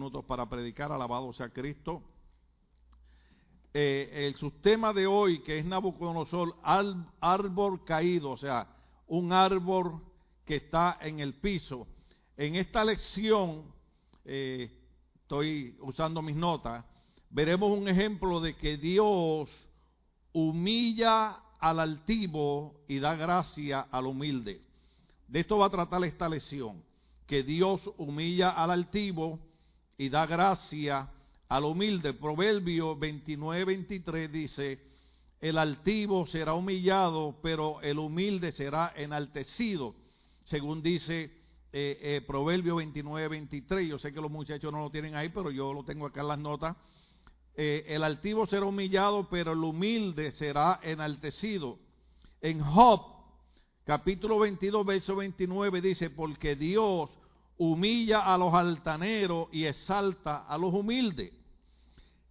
minutos para predicar, alabado sea Cristo. Eh, el sistema de hoy, que es Nabucodonosor, árbol caído, o sea, un árbol que está en el piso. En esta lección, eh, estoy usando mis notas, veremos un ejemplo de que Dios humilla al altivo y da gracia al humilde. De esto va a tratar esta lección, que Dios humilla al altivo y da gracia al humilde. Proverbio 29, 23 dice, el altivo será humillado, pero el humilde será enaltecido, según dice eh, eh, Proverbio 29, 23. Yo sé que los muchachos no lo tienen ahí, pero yo lo tengo acá en las notas. Eh, el altivo será humillado, pero el humilde será enaltecido. En Job, capítulo 22, verso 29, dice, porque Dios humilla a los altaneros y exalta a los humildes.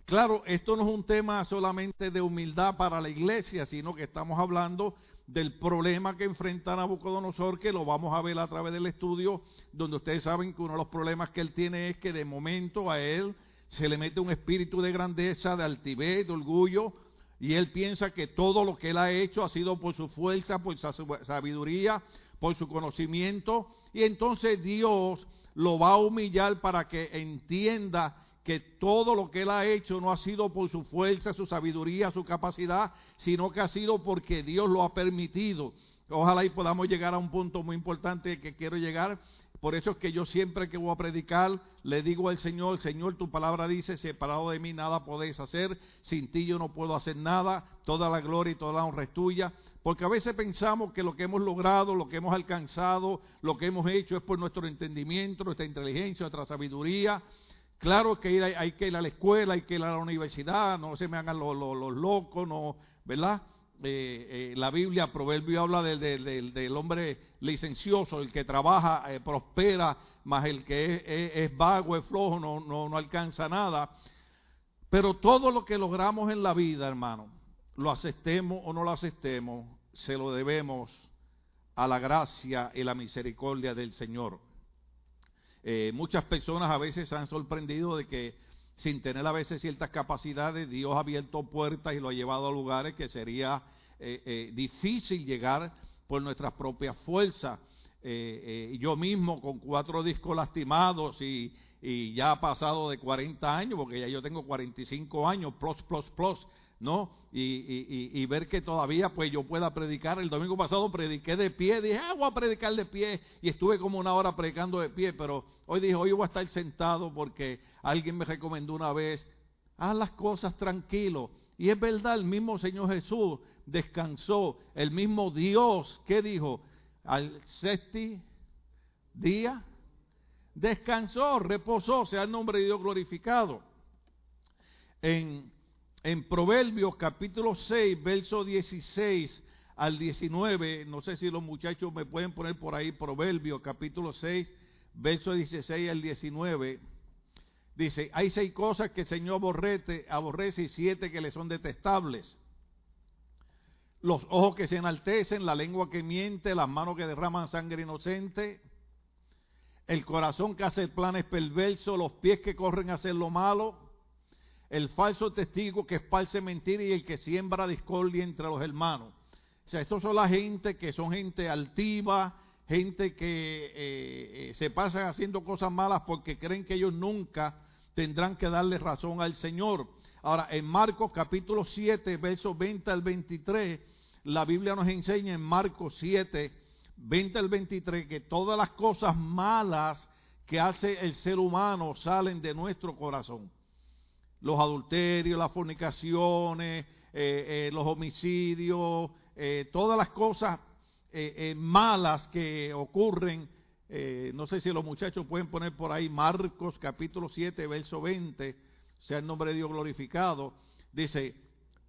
Claro, esto no es un tema solamente de humildad para la iglesia, sino que estamos hablando del problema que enfrenta Nabucodonosor, que lo vamos a ver a través del estudio, donde ustedes saben que uno de los problemas que él tiene es que de momento a él se le mete un espíritu de grandeza, de altivez, de orgullo, y él piensa que todo lo que él ha hecho ha sido por su fuerza, por su sabiduría, por su conocimiento, y entonces Dios lo va a humillar para que entienda que todo lo que él ha hecho no ha sido por su fuerza, su sabiduría, su capacidad, sino que ha sido porque Dios lo ha permitido. Ojalá y podamos llegar a un punto muy importante que quiero llegar. Por eso es que yo siempre que voy a predicar le digo al Señor, Señor, tu palabra dice, separado de mí nada podéis hacer, sin ti yo no puedo hacer nada, toda la gloria y toda la honra es tuya. Porque a veces pensamos que lo que hemos logrado, lo que hemos alcanzado, lo que hemos hecho es por nuestro entendimiento, nuestra inteligencia, nuestra sabiduría. Claro que hay, que ir a la escuela, hay que ir a la universidad, no se me hagan los, locos, no, ¿verdad? Eh, eh, la Biblia, Proverbio habla del hombre licencioso, el que trabaja, eh, prospera, más el que es, vago, es flojo, no, no, no alcanza nada. Pero todo lo que logramos en la vida, hermano, lo aceptemos o no lo aceptemos, se lo debemos a la gracia y la misericordia del Señor. Muchas personas a veces se han sorprendido de que sin tener a veces ciertas capacidades, Dios ha abierto puertas y lo ha llevado a lugares que sería eh, eh, difícil llegar por nuestras propias fuerzas. yo mismo con cuatro discos lastimados y, y ya ha pasado de 40 años, porque ya yo tengo 45 años, plus, plus, plus, ¿no? Y, ver que todavía pues yo pueda predicar. El domingo pasado prediqué de pie, dije, ah, voy a predicar de pie y estuve como una hora predicando de pie, pero hoy dije, hoy voy a estar sentado porque alguien me recomendó una vez, haz las cosas tranquilo. Y es verdad, el mismo Señor Jesús descansó, el mismo Dios, ¿qué dijo? Al sexti día descansó, reposó, sea el nombre de Dios glorificado. En en Proverbios capítulo 6, verso 16 al 19, no sé si los muchachos me pueden poner por ahí, Proverbios capítulo 6, verso 16 al 19, dice, hay seis cosas que el Señor aborrece, aborrece y siete que le son detestables. Los ojos que se enaltecen, la lengua que miente, las manos que derraman sangre inocente, el corazón que hace planes perversos, los pies que corren a hacer lo malo, el falso testigo que esparce mentira y el que siembra discordia entre los hermanos. O sea, estos son la gente que son gente altiva, gente que eh, eh, se pasan haciendo cosas malas porque creen que ellos nunca tendrán que darle razón al Señor. Ahora, en Marcos capítulo 7, versos 20 al 23, la Biblia nos enseña en Marcos 7, 20 al 23, que todas las cosas malas que hace el ser humano salen de nuestro corazón los adulterios, las fornicaciones, eh, eh, los homicidios, eh, todas las cosas malas que ocurren. no sé si los muchachos pueden poner por ahí Marcos capítulo 7, verso 20, sea el nombre de Dios glorificado. Dice,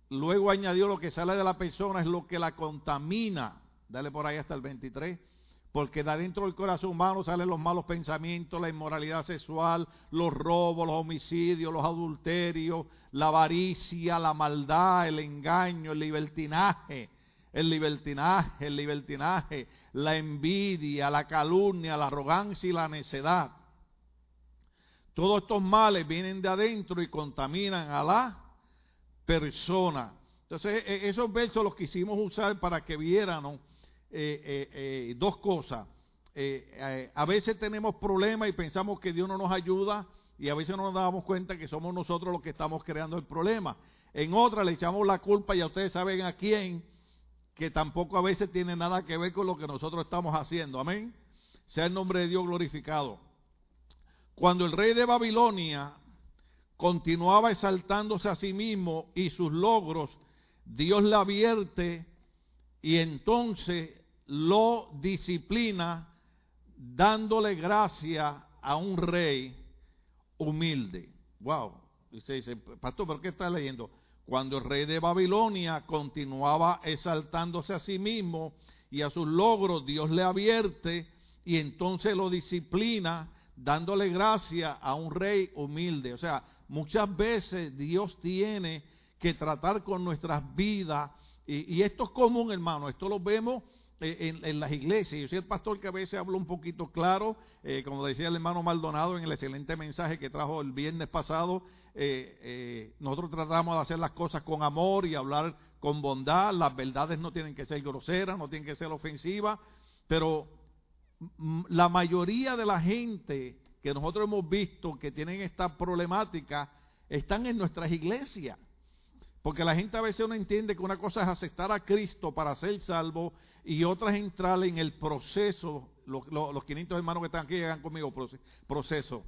luego añadió lo que sale de la persona es lo que la contamina. Dale por ahí hasta el 23 porque de adentro del corazón humano salen los malos pensamientos, la inmoralidad sexual, los robos, los homicidios, los adulterios, la avaricia, la maldad, el engaño, el libertinaje, el libertinaje, el libertinaje, la envidia, la calumnia, la arrogancia y la necedad. Todos estos males vienen de adentro y contaminan a la persona. Entonces, e, esos versos los quisimos usar para que vieran eh, eh, eh, dos cosas. a veces tenemos problemas y pensamos que Dios no nos ayuda y a veces no nos damos cuenta que somos nosotros los que estamos creando el problema. En otra le echamos la culpa y a ustedes saben a quién, que tampoco a veces tiene nada que ver con lo que nosotros estamos haciendo. Amén. Sea el nombre de Dios glorificado. Cuando el rey de Babilonia continuaba exaltándose a sí mismo y sus logros, Dios le advierte y entonces lo disciplina dándole gracia a un rey humilde. Wow. Y dice, pastor, ¿por qué está leyendo? Cuando el rey de Babilonia continuaba exaltándose a sí mismo y a sus logros, Dios le advierte y entonces lo disciplina dándole gracia a un rey humilde. O sea, muchas veces Dios tiene que tratar con nuestras vidas y, esto es común, hermano, esto lo vemos eh, en, las iglesias. Yo soy el pastor que a veces hablo un poquito claro, eh, como decía el hermano Maldonado en el excelente mensaje que trajo el viernes pasado. Eh, nosotros tratamos de hacer las cosas con amor y hablar con bondad. Las verdades no tienen que ser groseras, no tienen que ser ofensivas, pero la mayoría de la gente que nosotros hemos visto que tienen esta problemática están en nuestras iglesias. Porque la gente a veces no entiende que una cosa es aceptar a Cristo para ser salvo y otra es entrar en el proceso. Los, los 500 hermanos que están aquí llegan conmigo, proceso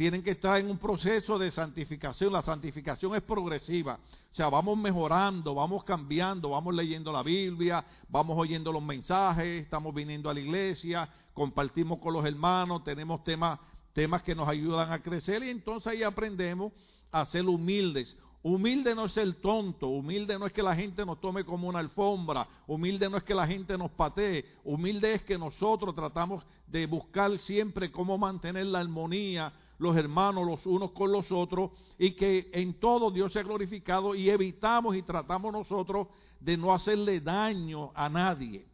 tienen que estar en un proceso de santificación. La santificación es progresiva. O sea, vamos mejorando, vamos cambiando, vamos leyendo la Biblia, vamos oyendo los mensajes, estamos viniendo a la iglesia, compartimos con los hermanos, tenemos temas, temas que nos ayudan a crecer y entonces ahí aprendemos a ser humildes. Humilde no es el tonto, humilde no es que la gente nos tome como una alfombra, humilde no es que la gente nos patee, humilde es que nosotros tratamos de buscar siempre cómo mantener la armonía, los hermanos los unos con los otros y que en todo Dios sea glorificado y evitamos y tratamos nosotros de no hacerle daño a nadie.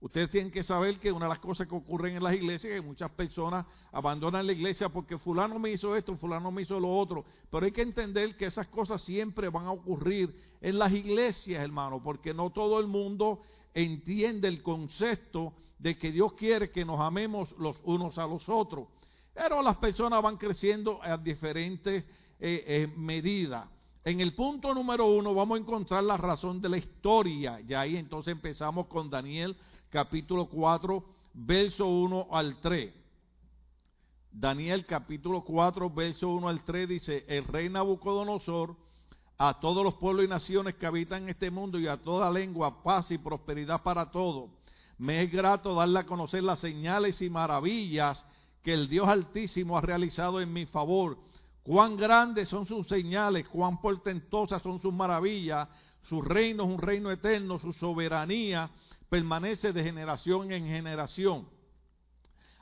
Ustedes tienen que saber que una de las cosas que ocurren en las iglesias es que muchas personas abandonan la iglesia porque fulano me hizo esto, fulano me hizo lo otro. Pero hay que entender que esas cosas siempre van a ocurrir en las iglesias, hermano, porque no todo el mundo entiende el concepto de que Dios quiere que nos amemos los unos a los otros. Pero las personas van creciendo a diferentes eh, eh, medidas. En el punto número uno vamos a encontrar la razón de la historia. Y ahí entonces empezamos con Daniel capítulo 4, verso 1 al 3. Daniel capítulo 4, verso 1 al 3 dice, el rey Nabucodonosor, a todos los pueblos y naciones que habitan en este mundo y a toda lengua, paz y prosperidad para todos. Me es grato darle a conocer las señales y maravillas que el Dios Altísimo ha realizado en mi favor. Cuán grandes son sus señales, cuán portentosas son sus maravillas. Su reino es un reino eterno, su soberanía permanece de generación en generación.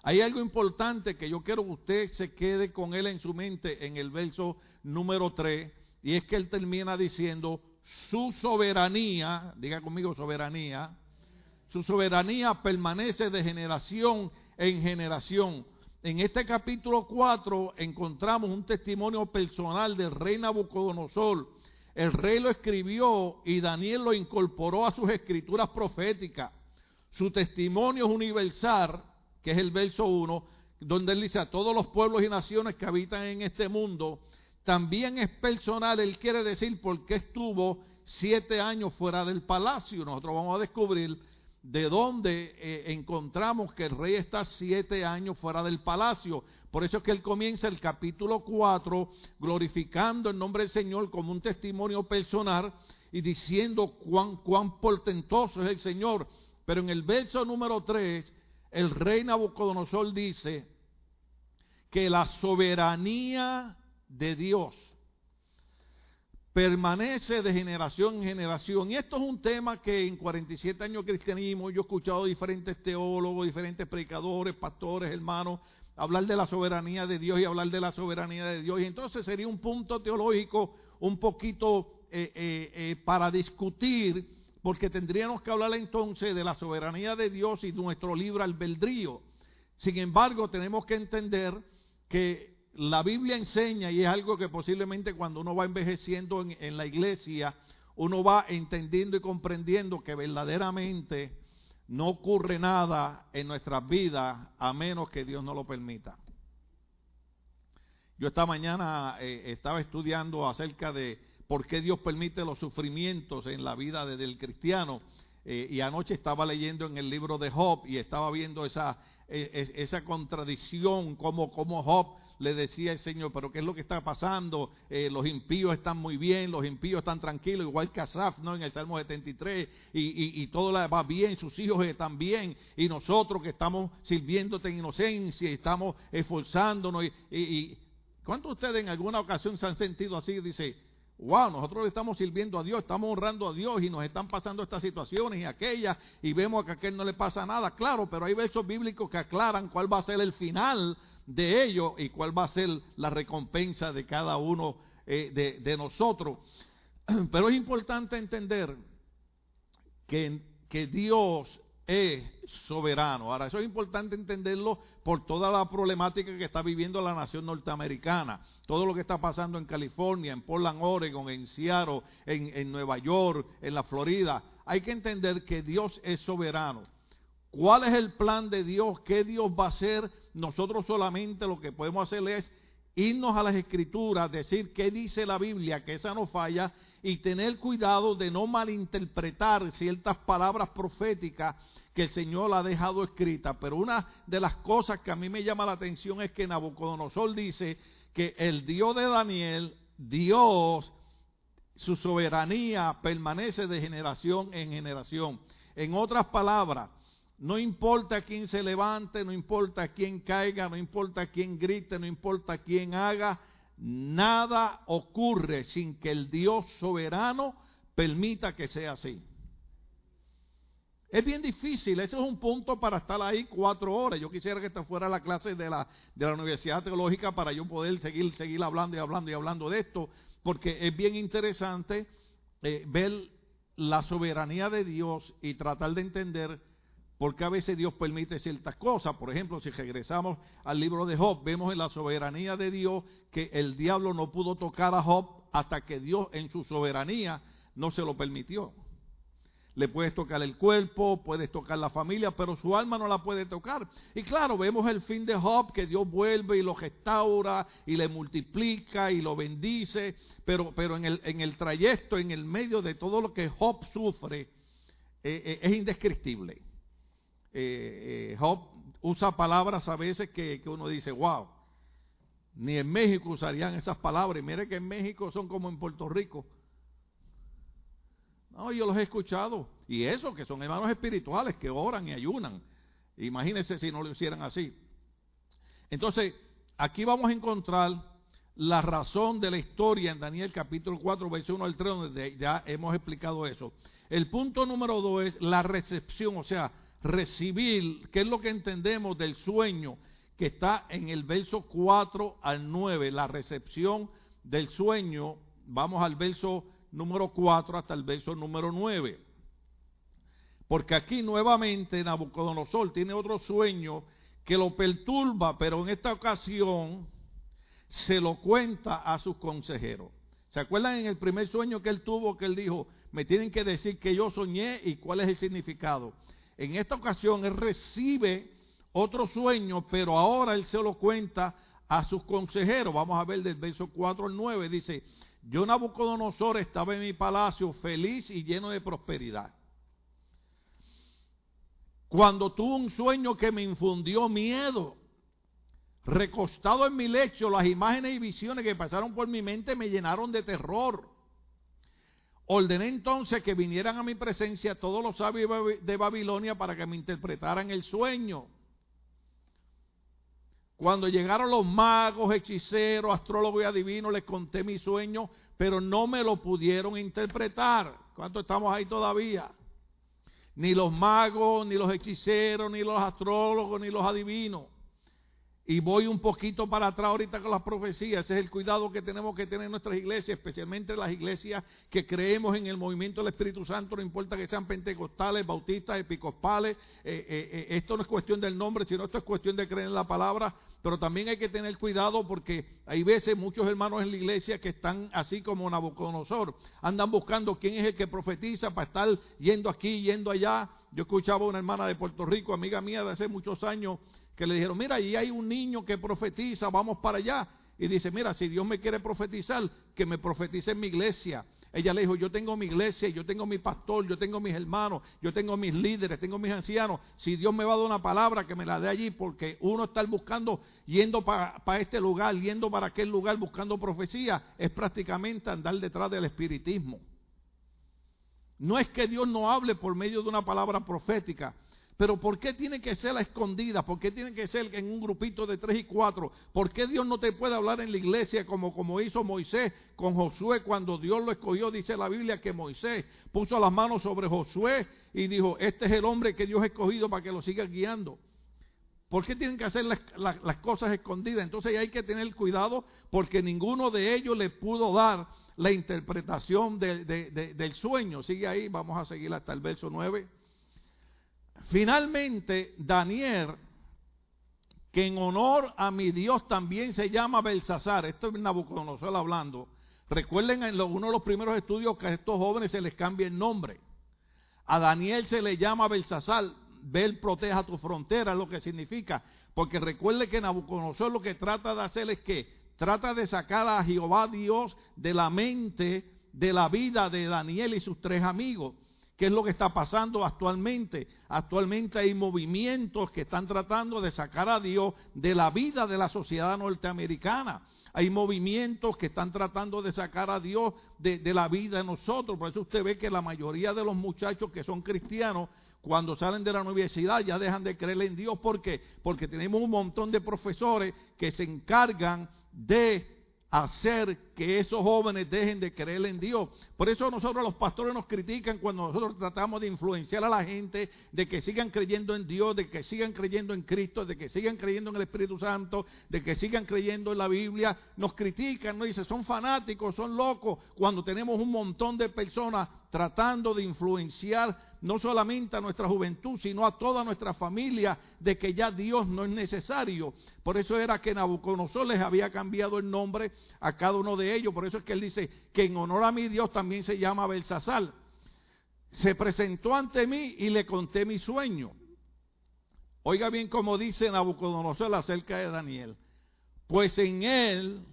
Hay algo importante que yo quiero que usted se quede con él en su mente en el verso número 3, y es que él termina diciendo, su soberanía, diga conmigo soberanía, su soberanía permanece de generación en generación. En este capítulo 4 encontramos un testimonio personal del rey Nabucodonosor, el rey lo escribió y Daniel lo incorporó a sus escrituras proféticas. Su testimonio es universal, que es el verso 1, donde él dice a todos los pueblos y naciones que habitan en este mundo. También es personal, él quiere decir por qué estuvo siete años fuera del palacio. Nosotros vamos a descubrir de dónde eh, encontramos que el rey está siete años fuera del palacio. Por eso es que él comienza el capítulo 4 glorificando el nombre del Señor como un testimonio personal y diciendo cuán, cuán portentoso es el Señor. Pero en el verso número 3, el rey Nabucodonosor dice que la soberanía de Dios permanece de generación en generación. Y esto es un tema que en 47 años de cristianismo yo he escuchado diferentes teólogos, diferentes predicadores, pastores, hermanos, hablar de la soberanía de Dios y hablar de la soberanía de Dios. Y entonces sería un punto teológico un poquito eh, eh, eh, para discutir, porque tendríamos que hablar entonces de la soberanía de Dios y nuestro libre albedrío. Sin embargo, tenemos que entender que la Biblia enseña, y es algo que posiblemente cuando uno va envejeciendo en, la iglesia, uno va entendiendo y comprendiendo que verdaderamente no ocurre nada en nuestras vidas a menos que Dios no lo permita. Yo esta mañana eh, estaba estudiando acerca de por qué Dios permite los sufrimientos en la vida del cristiano eh, y anoche estaba leyendo en el libro de Job y estaba viendo esa, eh, esa contradicción, como, como Job le decía el Señor, pero ¿qué es lo que está pasando? Eh, los impíos están muy bien, los impíos están tranquilos, igual que Asaf, ¿no? En el Salmo 73, y, y, y todo va bien, sus hijos están bien, y nosotros que estamos sirviéndote en inocencia, y estamos esforzándonos, y, ¿cuántos de ustedes en alguna ocasión se han sentido así? Dice, wow, nosotros le estamos sirviendo a Dios, estamos honrando a Dios y nos están pasando estas situaciones y aquellas y vemos que a aquel no le pasa nada, claro, pero hay versos bíblicos que aclaran cuál va a ser el final de ellos y cuál va a ser la recompensa de cada uno eh, de, nosotros. Pero es importante entender que, que Dios es soberano. Ahora, eso es importante entenderlo por toda la problemática que está viviendo la nación norteamericana. Todo lo que está pasando en California, en Portland, Oregon, en Seattle, en, en Nueva York, en la Florida. Hay que entender que Dios es soberano. ¿Cuál es el plan de Dios? ¿Qué Dios va a hacer? Nosotros solamente lo que podemos hacer es irnos a las escrituras, decir qué dice la Biblia, que esa no falla, y tener cuidado de no malinterpretar ciertas palabras proféticas que el Señor ha dejado escritas. Pero una de las cosas que a mí me llama la atención es que Nabucodonosor dice que el Dios de Daniel, Dios, su soberanía permanece de generación en generación. En otras palabras, no importa quién se levante, no importa quién caiga, no importa quién grite, no importa quién haga, nada ocurre sin que el Dios soberano permita que sea así. Es bien difícil, ese es un punto para estar ahí cuatro horas. Yo quisiera que esta fuera la clase de la, de la Universidad Teológica para yo poder seguir, seguir hablando y hablando y hablando de esto, porque es bien interesante eh, ver la soberanía de Dios y tratar de entender porque a veces Dios permite ciertas cosas. Por ejemplo, si regresamos al libro de Job, vemos en la soberanía de Dios que el diablo no pudo tocar a Job hasta que Dios en su soberanía no se lo permitió. Le puedes tocar el cuerpo, puedes tocar la familia, pero su alma no la puede tocar. Y claro, vemos el fin de Job, que Dios vuelve y lo restaura y le multiplica y lo bendice, pero, pero en, el, en el trayecto, en el medio de todo lo que Job sufre, eh, eh, es indescriptible. Eh, eh, Job usa palabras a veces que, uno dice, wow, ni en México usarían esas palabras. Y mire que en México son como en Puerto Rico. No, yo los he escuchado. Y eso, que son hermanos espirituales que oran y ayunan. Imagínense si no lo hicieran así. Entonces, aquí vamos a encontrar la razón de la historia en Daniel capítulo 4, versículo 1 al 3, donde ya hemos explicado eso. El punto número 2 es la recepción, o sea, recibir, ¿qué es lo que entendemos del sueño que está en el verso 4 al 9? La recepción del sueño, vamos al verso número 4 hasta el verso número 9. Porque aquí nuevamente Nabucodonosor tiene otro sueño que lo perturba, pero en esta ocasión se lo cuenta a sus consejeros. ¿Se acuerdan en el primer sueño que él tuvo que él dijo, me tienen que decir que yo soñé y cuál es el significado? En esta ocasión él recibe otro sueño, pero ahora él se lo cuenta a sus consejeros. Vamos a ver del verso 4 al 9. Dice, yo Nabucodonosor estaba en mi palacio feliz y lleno de prosperidad. Cuando tuve un sueño que me infundió miedo, recostado en mi lecho, las imágenes y visiones que pasaron por mi mente me llenaron de terror. Ordené entonces que vinieran a mi presencia todos los sabios de Babilonia para que me interpretaran el sueño. Cuando llegaron los magos, hechiceros, astrólogos y adivinos, les conté mi sueño, pero no me lo pudieron interpretar. ¿Cuánto estamos ahí todavía? Ni los magos, ni los hechiceros, ni los astrólogos, ni los adivinos. Y voy un poquito para atrás ahorita con las profecías. Ese es el cuidado que tenemos que tener en nuestras iglesias, especialmente las iglesias que creemos en el movimiento del Espíritu Santo, no importa que sean pentecostales, bautistas, episcopales. Eh, eh, eh, esto no es cuestión del nombre, sino esto es cuestión de creer en la palabra. Pero también hay que tener cuidado porque hay veces muchos hermanos en la iglesia que están así como Nabucodonosor. Andan buscando quién es el que profetiza para estar yendo aquí, yendo allá. Yo escuchaba a una hermana de Puerto Rico, amiga mía de hace muchos años que le dijeron, mira, ahí hay un niño que profetiza, vamos para allá. Y dice, mira, si Dios me quiere profetizar, que me profetice en mi iglesia. Ella le dijo, yo tengo mi iglesia, yo tengo mi pastor, yo tengo mis hermanos, yo tengo mis líderes, tengo mis ancianos. Si Dios me va a dar una palabra, que me la dé allí, porque uno está buscando, yendo para, para este lugar, yendo para aquel lugar, buscando profecía, es prácticamente andar detrás del espiritismo. No es que Dios no hable por medio de una palabra profética, pero ¿por qué tiene que ser la escondida? ¿Por qué tiene que ser en un grupito de tres y cuatro? ¿Por qué Dios no te puede hablar en la iglesia como, como hizo Moisés con Josué cuando Dios lo escogió? Dice la Biblia que Moisés puso las manos sobre Josué y dijo, este es el hombre que Dios ha escogido para que lo siga guiando. ¿Por qué tienen que hacer las, cosas escondidas? Entonces hay que tener cuidado porque ninguno de ellos le pudo dar la interpretación del sueño. Sigue ahí, vamos a seguir hasta el verso 9. Finalmente, Daniel, que en honor a mi Dios también se llama Belsasar, esto es Nabucodonosor hablando. Recuerden en uno de los primeros estudios que a estos jóvenes se les cambia el nombre. A Daniel se le llama Belsasar, Bel proteja tu frontera, lo que significa. Porque recuerde que Nabucodonosor lo que trata de hacer es que trata de sacar a Jehová Dios de la mente, de la vida de Daniel y sus tres amigos. ¿Qué es lo que está pasando actualmente? Actualmente hay movimientos que están tratando de sacar a Dios de la vida de la sociedad norteamericana. Hay movimientos que están tratando de sacar a Dios de, la vida de nosotros. Por eso usted ve que la mayoría de los muchachos que son cristianos cuando salen de la universidad ya dejan de creer en Dios. ¿Por qué? Porque tenemos un montón de profesores que se encargan de hacer que esos jóvenes dejen de creer en Dios. Por eso nosotros los pastores nos critican cuando nosotros tratamos de influenciar a la gente de que sigan creyendo en Dios, de que sigan creyendo en Cristo, de que sigan creyendo en el Espíritu Santo, de que sigan creyendo en la Biblia. Nos critican, nos dicen, son fanáticos, son locos, cuando tenemos un montón de personas tratando de influenciar no solamente a nuestra juventud, sino a toda nuestra familia, de que ya Dios no es necesario. Por eso era que Nabucodonosor les había cambiado el nombre a cada uno de ellos. Por eso es que él dice que en honor a mi Dios también se llama Belsasar. Se presentó ante mí y le conté mi sueño. Oiga bien como dice Nabucodonosor acerca de Daniel. Pues en él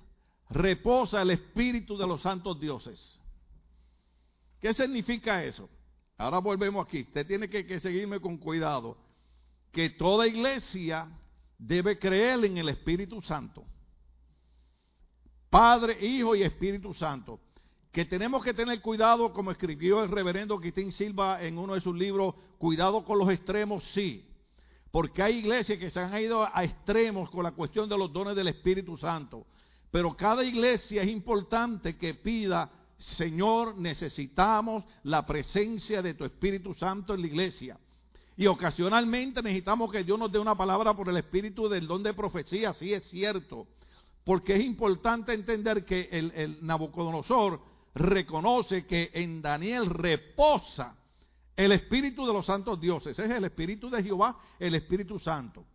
reposa el espíritu de los santos dioses. ¿Qué significa eso? Ahora volvemos aquí. Usted tiene que, seguirme con cuidado. Que toda iglesia debe creer en el Espíritu Santo. Padre, Hijo y Espíritu Santo. Que tenemos que tener cuidado, como escribió el reverendo Quistín Silva en uno de sus libros, cuidado con los extremos, sí. Porque hay iglesias que se han ido a extremos con la cuestión de los dones del Espíritu Santo. Pero cada iglesia es importante que pida Señor, necesitamos la presencia de tu Espíritu Santo en la iglesia. Y ocasionalmente necesitamos que Dios nos dé una palabra por el Espíritu del don de profecía, sí es cierto. Porque es importante entender que el, el Nabucodonosor reconoce que en Daniel reposa el Espíritu de los santos dioses. es el Espíritu de Jehová, el Espíritu Santo.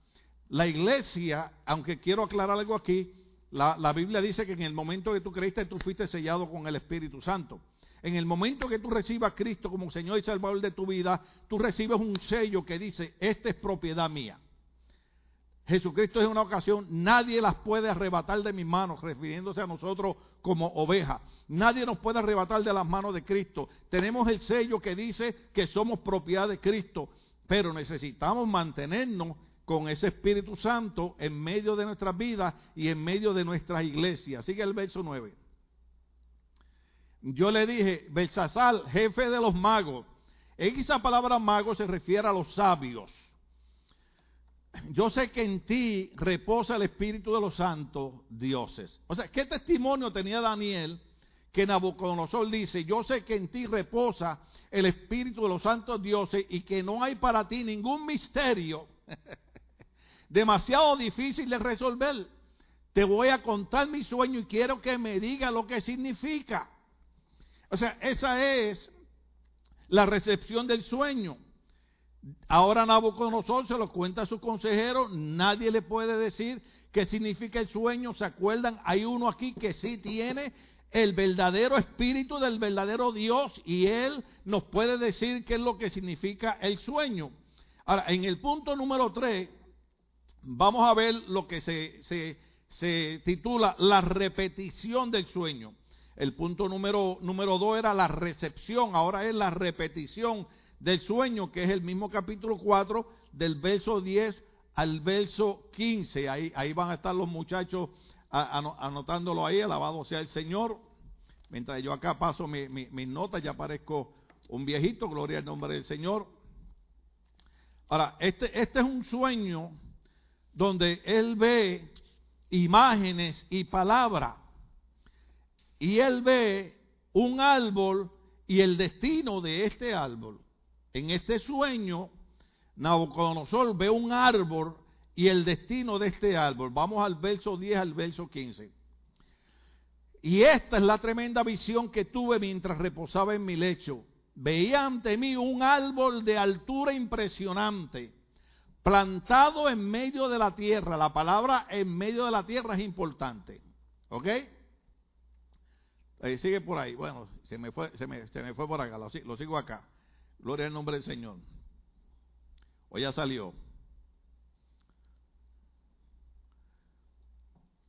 La iglesia, aunque quiero aclarar algo aquí, la, Biblia dice que en el momento que tú creíste, tú fuiste sellado con el Espíritu Santo. En el momento que tú recibas a Cristo como Señor y Salvador de tu vida, tú recibes un sello que dice, esta es propiedad mía. Jesucristo es una ocasión, nadie las puede arrebatar de mis manos, refiriéndose a nosotros como ovejas. Nadie nos puede arrebatar de las manos de Cristo. Tenemos el sello que dice que somos propiedad de Cristo, pero necesitamos mantenernos con ese Espíritu Santo en medio de nuestras vidas y en medio de nuestras iglesias. Sigue el verso 9. Yo le dije, Belsasar, jefe de los magos. En esa palabra mago se refiere a los sabios. Yo sé que en ti reposa el Espíritu de los santos dioses. O sea, ¿qué testimonio tenía Daniel que Nabucodonosor dice, yo sé que en ti reposa el Espíritu de los santos dioses y que no hay para ti ningún misterio demasiado difícil de resolver. Te voy a contar mi sueño y quiero que me diga lo que significa. O sea, esa es la recepción del sueño. Ahora Nabucodonosor se lo cuenta a su consejero, nadie le puede decir qué significa el sueño, ¿se acuerdan? Hay uno aquí que sí tiene el verdadero espíritu del verdadero Dios y él nos puede decir qué es lo que significa el sueño. Ahora, en el punto número 3, vamos a ver lo que se, se, se titula la repetición del sueño. El punto número, número 2 era la recepción, ahora es la repetición del sueño, que es el mismo capítulo 4, del verso 10 al verso 15. Ahí, ahí van a estar los muchachos anotándolo ahí, alabado sea el Señor. Mientras yo acá paso mis mi, notas, ya parezco un viejito, gloria al nombre del Señor. Ahora, este, este es un sueño donde él ve imágenes y palabras. Y él ve un árbol y el destino de este árbol. En este sueño, Nabucodonosor ve un árbol y el destino de este árbol. Vamos al verso 10 al verso 15. Y esta es la tremenda visión que tuve mientras reposaba en mi lecho. Veía ante mí un árbol de altura impresionante, plantado en medio de la tierra. La palabra en medio de la tierra es importante. ¿Ok? Sigue por ahí. Bueno, se me fue, se me, se me fue por acá. Lo, lo sigo acá. Gloria al nombre del Señor. O ya salió.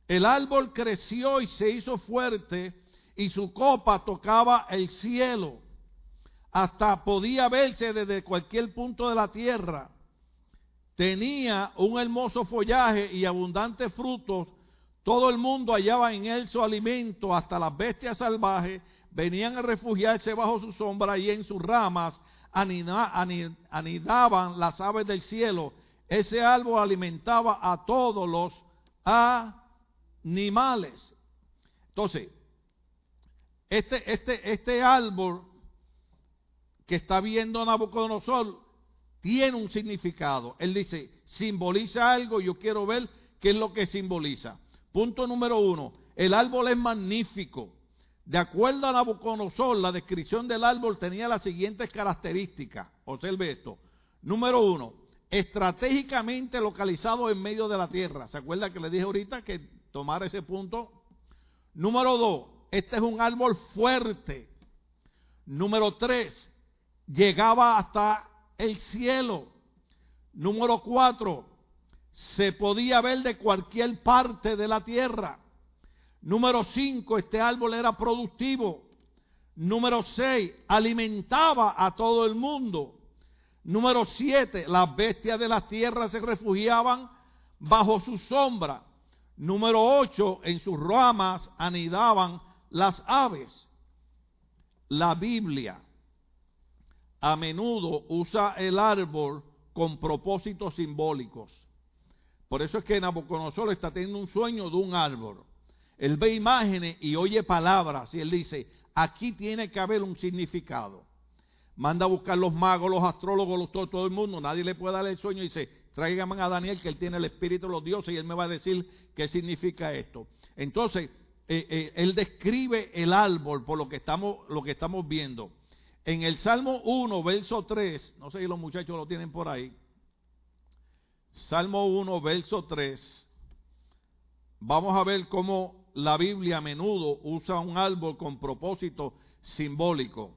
El árbol creció y se hizo fuerte y su copa tocaba el cielo. Hasta podía verse desde cualquier punto de la tierra. Tenía un hermoso follaje y abundantes frutos. Todo el mundo hallaba en él su alimento, hasta las bestias salvajes venían a refugiarse bajo su sombra y en sus ramas anidaban las aves del cielo. Ese árbol alimentaba a todos los animales. Entonces, este, este, este árbol que está viendo Nabucodonosor tiene un significado. Él dice, simboliza algo, yo quiero ver qué es lo que simboliza. Punto número uno, el árbol es magnífico. De acuerdo a Nabucodonosor, la descripción del árbol tenía las siguientes características. Observe esto. Número uno, estratégicamente localizado en medio de la tierra. ¿Se acuerda que le dije ahorita que tomara ese punto? Número dos, este es un árbol fuerte. Número tres, llegaba hasta el cielo. Número cuatro, se podía ver de cualquier parte de la tierra. Número 5, este árbol era productivo. Número 6, alimentaba a todo el mundo. Número 7, las bestias de las tierras se refugiaban bajo su sombra. Número 8, en sus ramas anidaban las aves. La Biblia a menudo usa el árbol con propósitos simbólicos. Por eso es que Nabucodonosor está teniendo un sueño de un árbol. Él ve imágenes y oye palabras y él dice, aquí tiene que haber un significado. Manda a buscar los magos, los astrólogos, los, todo, el mundo, nadie le puede dar el sueño y dice, tráigame a Daniel que él tiene el espíritu de los dioses y él me va a decir qué significa esto. Entonces, eh, eh, él describe el árbol por lo que estamos viendo. En el Salmo 1, verso 3, no sé si los muchachos lo tienen por ahí. Salmo 1, verso 3. Vamos a ver cómo la Biblia a menudo usa un árbol con propósito simbólico.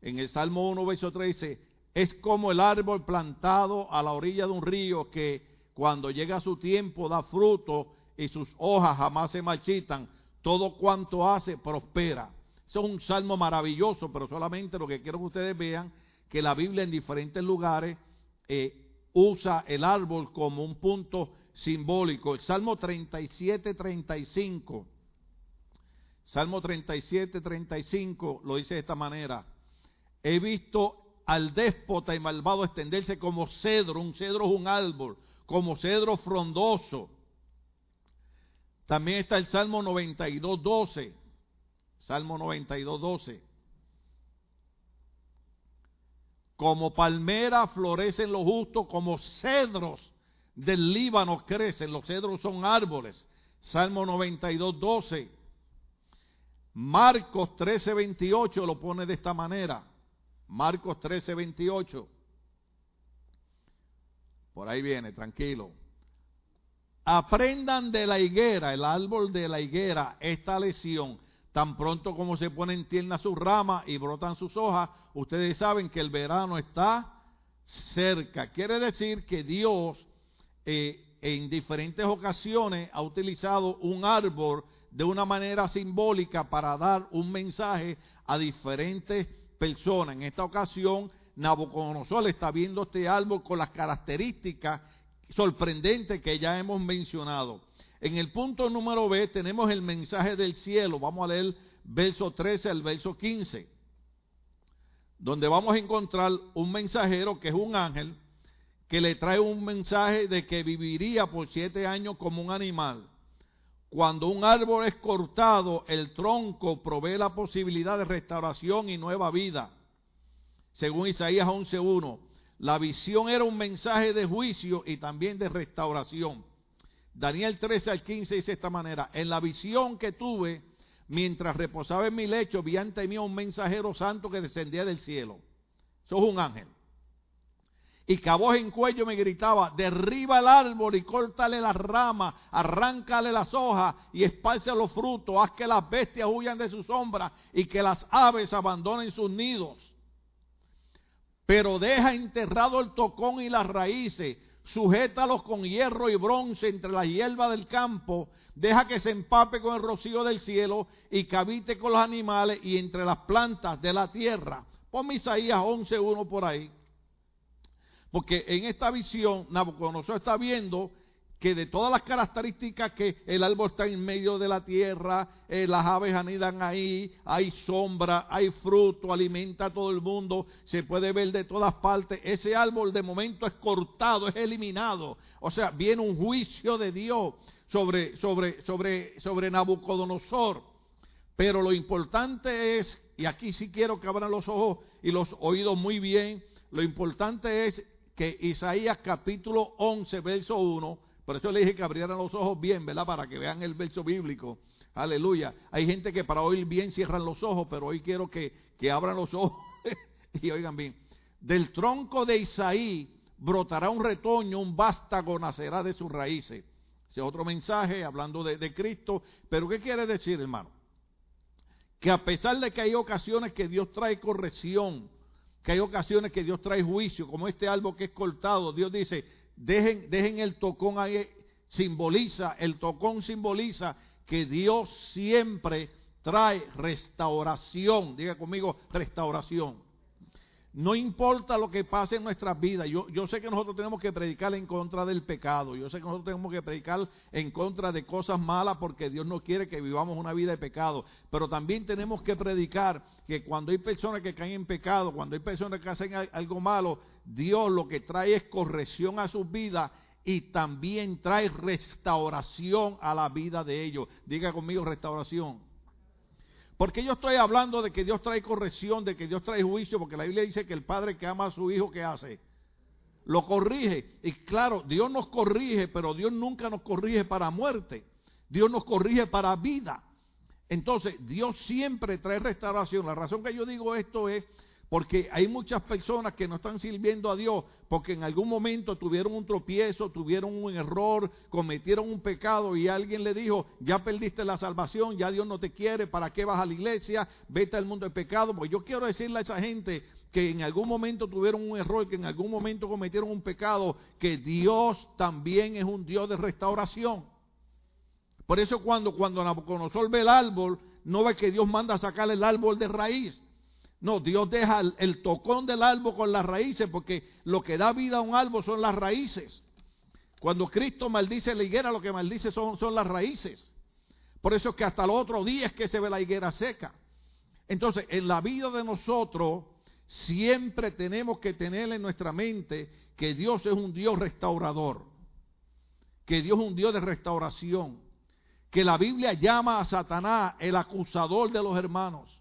En el Salmo 1, verso 13, es como el árbol plantado a la orilla de un río que cuando llega su tiempo da fruto y sus hojas jamás se marchitan. Todo cuanto hace prospera. Es un salmo maravilloso, pero solamente lo que quiero que ustedes vean, que la Biblia en diferentes lugares eh, usa el árbol como un punto simbólico. El Salmo 37, 35. Salmo 37, 35 lo dice de esta manera. He visto al déspota y malvado extenderse como cedro. Un cedro es un árbol, como cedro frondoso. También está el Salmo 92, 12. Salmo 92, 12. Como palmera florecen los justos, como cedros del Líbano crecen, los cedros son árboles. Salmo 92, 12. Marcos 13, 28 lo pone de esta manera. Marcos 13, 28. Por ahí viene, tranquilo. Aprendan de la higuera, el árbol de la higuera, esta lesión. Tan pronto como se ponen tiernas sus ramas y brotan sus hojas, ustedes saben que el verano está cerca. Quiere decir que Dios eh, en diferentes ocasiones ha utilizado un árbol de una manera simbólica para dar un mensaje a diferentes personas. En esta ocasión, Nabucodonosor está viendo este árbol con las características sorprendentes que ya hemos mencionado. En el punto número B tenemos el mensaje del cielo. Vamos a leer verso 13 al verso 15, donde vamos a encontrar un mensajero que es un ángel que le trae un mensaje de que viviría por siete años como un animal. Cuando un árbol es cortado, el tronco provee la posibilidad de restauración y nueva vida. Según Isaías 11.1, la visión era un mensaje de juicio y también de restauración. Daniel 13 al 15 dice de esta manera, en la visión que tuve, mientras reposaba en mi lecho, vi ante mí un mensajero santo que descendía del cielo. Eso es un ángel. Y a voz en cuello me gritaba, derriba el árbol y córtale las ramas, arráncale las hojas y esparce los frutos, haz que las bestias huyan de su sombra y que las aves abandonen sus nidos. Pero deja enterrado el tocón y las raíces, sujétalos con hierro y bronce entre la hierba del campo, deja que se empape con el rocío del cielo y habite con los animales y entre las plantas de la tierra. Pon Isaías 11.1 por ahí. Porque en esta visión Nabucodonosor está viendo que de todas las características que el árbol está en medio de la tierra, eh, las aves anidan ahí, hay sombra, hay fruto, alimenta a todo el mundo, se puede ver de todas partes. Ese árbol de momento es cortado, es eliminado. O sea, viene un juicio de Dios sobre, sobre, sobre, sobre Nabucodonosor. Pero lo importante es, y aquí sí quiero que abran los ojos y los oídos muy bien, lo importante es que Isaías capítulo 11, verso 1, por eso le dije que abrieran los ojos bien, ¿verdad? Para que vean el verso bíblico. Aleluya. Hay gente que para oír bien cierran los ojos, pero hoy quiero que, que abran los ojos y oigan bien. Del tronco de Isaí brotará un retoño, un vástago nacerá de sus raíces. Ese es otro mensaje hablando de, de Cristo. Pero ¿qué quiere decir, hermano? Que a pesar de que hay ocasiones que Dios trae corrección, que hay ocasiones que Dios trae juicio, como este árbol que es cortado. Dios dice, dejen, dejen el tocón ahí, simboliza, el tocón simboliza que Dios siempre trae restauración. Diga conmigo, restauración. No importa lo que pase en nuestras vidas. Yo, yo sé que nosotros tenemos que predicar en contra del pecado. Yo sé que nosotros tenemos que predicar en contra de cosas malas porque Dios no quiere que vivamos una vida de pecado. Pero también tenemos que predicar que cuando hay personas que caen en pecado, cuando hay personas que hacen algo malo, Dios lo que trae es corrección a sus vidas y también trae restauración a la vida de ellos. Diga conmigo restauración. Porque yo estoy hablando de que Dios trae corrección, de que Dios trae juicio, porque la Biblia dice que el padre que ama a su hijo, ¿qué hace? Lo corrige. Y claro, Dios nos corrige, pero Dios nunca nos corrige para muerte. Dios nos corrige para vida. Entonces, Dios siempre trae restauración. La razón que yo digo esto es porque hay muchas personas que no están sirviendo a Dios porque en algún momento tuvieron un tropiezo, tuvieron un error, cometieron un pecado y alguien le dijo, ya perdiste la salvación, ya Dios no te quiere, ¿para qué vas a la iglesia? Vete al mundo de pecado. Pues yo quiero decirle a esa gente que en algún momento tuvieron un error, que en algún momento cometieron un pecado, que Dios también es un Dios de restauración. Por eso cuando, cuando Nabucodonosor ve el árbol, no ve que Dios manda a sacar el árbol de raíz, no, Dios deja el, tocón del árbol con las raíces, porque lo que da vida a un árbol son las raíces. Cuando Cristo maldice la higuera, lo que maldice son, son las raíces. Por eso es que hasta el otro día es que se ve la higuera seca. Entonces, en la vida de nosotros, siempre tenemos que tener en nuestra mente que Dios es un Dios restaurador, que Dios es un Dios de restauración, que la Biblia llama a Satanás el acusador de los hermanos.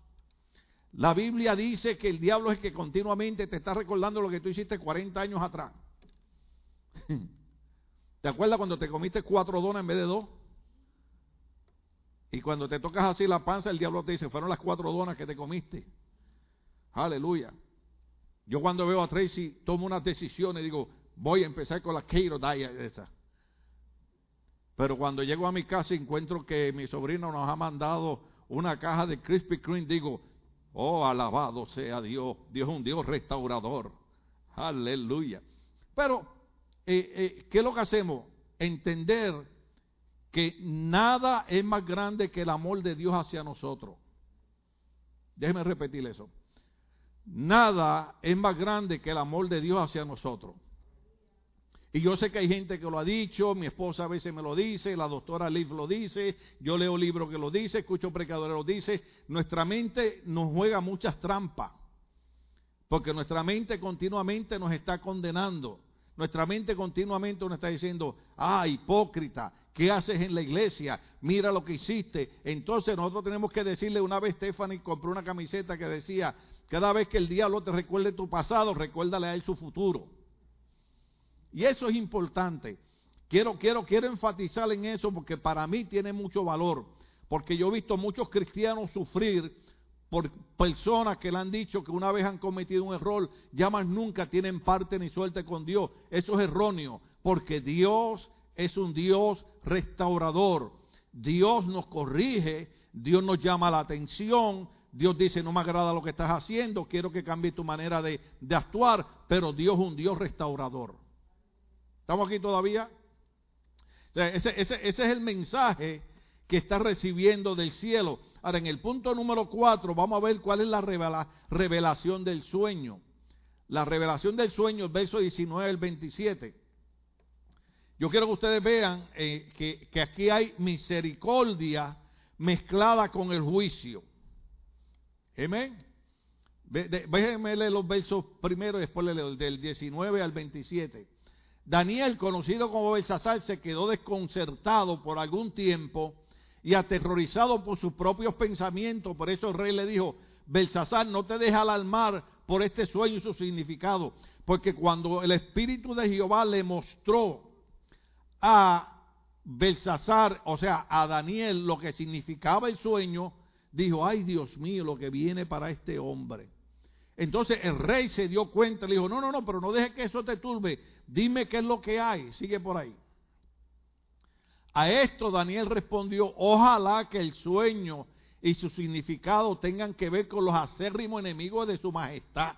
La Biblia dice que el diablo es que continuamente te está recordando lo que tú hiciste 40 años atrás. ¿Te acuerdas cuando te comiste cuatro donas en vez de dos? Y cuando te tocas así la panza, el diablo te dice, fueron las cuatro donas que te comiste. Aleluya. Yo cuando veo a Tracy, tomo unas decisiones digo, voy a empezar con la keto diet esa. Pero cuando llego a mi casa y encuentro que mi sobrino nos ha mandado una caja de Krispy Kreme, digo, oh, alabado sea Dios. Dios es un Dios restaurador. Aleluya. Pero, eh, eh, ¿qué es lo que hacemos? Entender que nada es más grande que el amor de Dios hacia nosotros. Déjeme repetir eso. Nada es más grande que el amor de Dios hacia nosotros. Y yo sé que hay gente que lo ha dicho, mi esposa a veces me lo dice, la doctora Liv lo dice, yo leo libros que lo dice, escucho predicadores lo dice. Nuestra mente nos juega muchas trampas, porque nuestra mente continuamente nos está condenando. Nuestra mente continuamente nos está diciendo, ah, hipócrita, ¿qué haces en la iglesia? Mira lo que hiciste. Entonces nosotros tenemos que decirle, una vez Stephanie compró una camiseta que decía, cada vez que el diablo te recuerde tu pasado, recuérdale a él su futuro. Y eso es importante. Quiero, quiero, quiero enfatizar en eso porque para mí tiene mucho valor. Porque yo he visto muchos cristianos sufrir por personas que le han dicho que una vez han cometido un error, ya más nunca tienen parte ni suerte con Dios. Eso es erróneo, porque Dios es un Dios restaurador. Dios nos corrige, Dios nos llama la atención, Dios dice, no me agrada lo que estás haciendo, quiero que cambie tu manera de, de actuar, pero Dios es un Dios restaurador. ¿Estamos aquí todavía? ese, es el mensaje que está recibiendo del cielo. Ahora, en el punto número 4, vamos a ver cuál es la revelación del sueño. La revelación del sueño, el verso 19 al 27. Yo quiero que ustedes vean eh, que, aquí hay misericordia mezclada con el juicio. Amén. Déjenme leer los versos primero y después le leo del 19 al 27. Daniel, conocido como Belsasar, se quedó desconcertado por algún tiempo y aterrorizado por sus propios pensamientos. Por eso el rey le dijo, Belsasar, no te dejes alarmar por este sueño y su significado. Porque cuando el Espíritu de Jehová le mostró a Belsasar, o sea, a Daniel, lo que significaba el sueño, dijo, ay Dios mío, lo que viene para este hombre. Entonces el rey se dio cuenta, le dijo, no, no, no, pero no dejes que eso te turbe, dime qué es lo que hay, sigue por ahí. A esto Daniel respondió, ojalá que el sueño y su significado tengan que ver con los acérrimos enemigos de su majestad.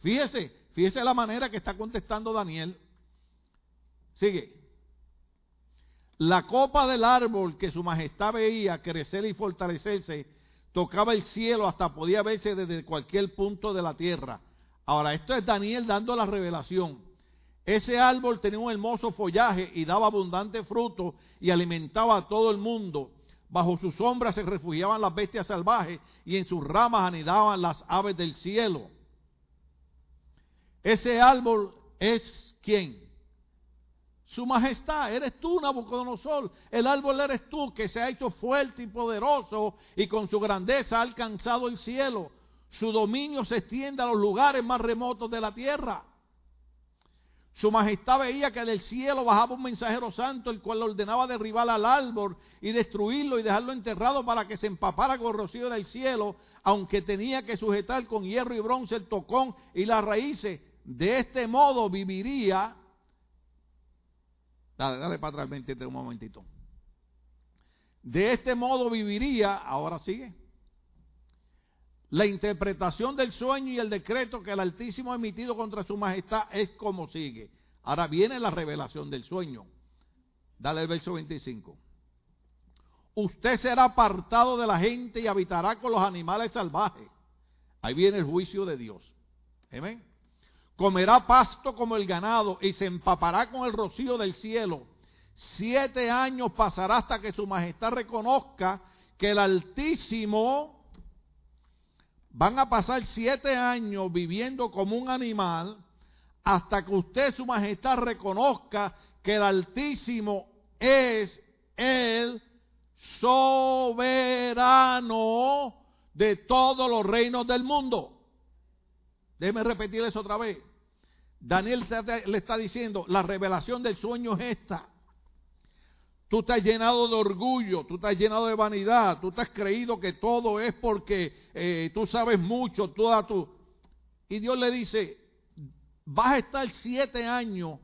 Fíjese, fíjese la manera que está contestando Daniel. Sigue. La copa del árbol que su majestad veía crecer y fortalecerse tocaba el cielo hasta podía verse desde cualquier punto de la tierra. Ahora, esto es Daniel dando la revelación. Ese árbol tenía un hermoso follaje y daba abundante fruto y alimentaba a todo el mundo. Bajo su sombra se refugiaban las bestias salvajes y en sus ramas anidaban las aves del cielo. Ese árbol es quién? Su majestad, eres tú, Nabucodonosor. El árbol eres tú que se ha hecho fuerte y poderoso y con su grandeza ha alcanzado el cielo. Su dominio se extiende a los lugares más remotos de la tierra. Su majestad veía que del cielo bajaba un mensajero santo, el cual ordenaba derribar al árbol y destruirlo y dejarlo enterrado para que se empapara con rocío del cielo, aunque tenía que sujetar con hierro y bronce el tocón y las raíces. De este modo viviría. Dale, dale para atrás, un momentito. De este modo viviría, ahora sigue. La interpretación del sueño y el decreto que el Altísimo ha emitido contra su majestad es como sigue. Ahora viene la revelación del sueño. Dale el verso 25. Usted será apartado de la gente y habitará con los animales salvajes. Ahí viene el juicio de Dios. Amén. Comerá pasto como el ganado y se empapará con el rocío del cielo. Siete años pasará hasta que su majestad reconozca que el Altísimo Van a pasar siete años viviendo como un animal hasta que usted, su majestad, reconozca que el Altísimo es el soberano de todos los reinos del mundo. Déjeme repetir eso otra vez. Daniel le está diciendo, la revelación del sueño es esta. Tú estás llenado de orgullo, tú estás llenado de vanidad, tú estás creído que todo es porque eh, tú sabes mucho, toda tu... Y Dios le dice, vas a estar siete años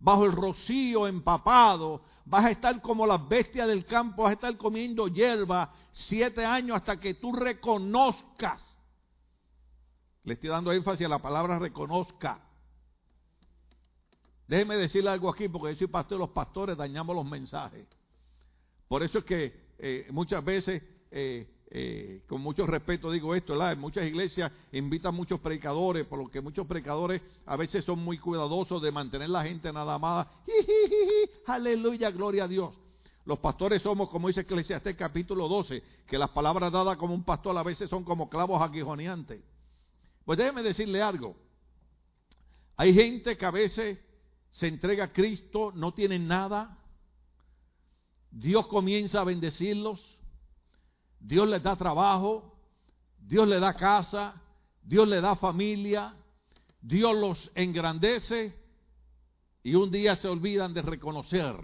bajo el rocío empapado, vas a estar como las bestias del campo, vas a estar comiendo hierba siete años hasta que tú reconozcas. Le estoy dando énfasis a la palabra reconozca. Déjeme decirle algo aquí, porque yo soy pastor los pastores dañamos los mensajes. Por eso es que eh, muchas veces, eh, eh, con mucho respeto digo esto, ¿verdad? en muchas iglesias invitan muchos predicadores, por lo que muchos predicadores a veces son muy cuidadosos de mantener la gente nada más. Aleluya, gloria a Dios. Los pastores somos, como dice Eclesiastés capítulo 12, que las palabras dadas como un pastor a veces son como clavos aguijoneantes. Pues déjeme decirle algo. Hay gente que a veces se entrega a Cristo, no tienen nada. Dios comienza a bendecirlos. Dios les da trabajo. Dios les da casa. Dios les da familia. Dios los engrandece. Y un día se olvidan de reconocer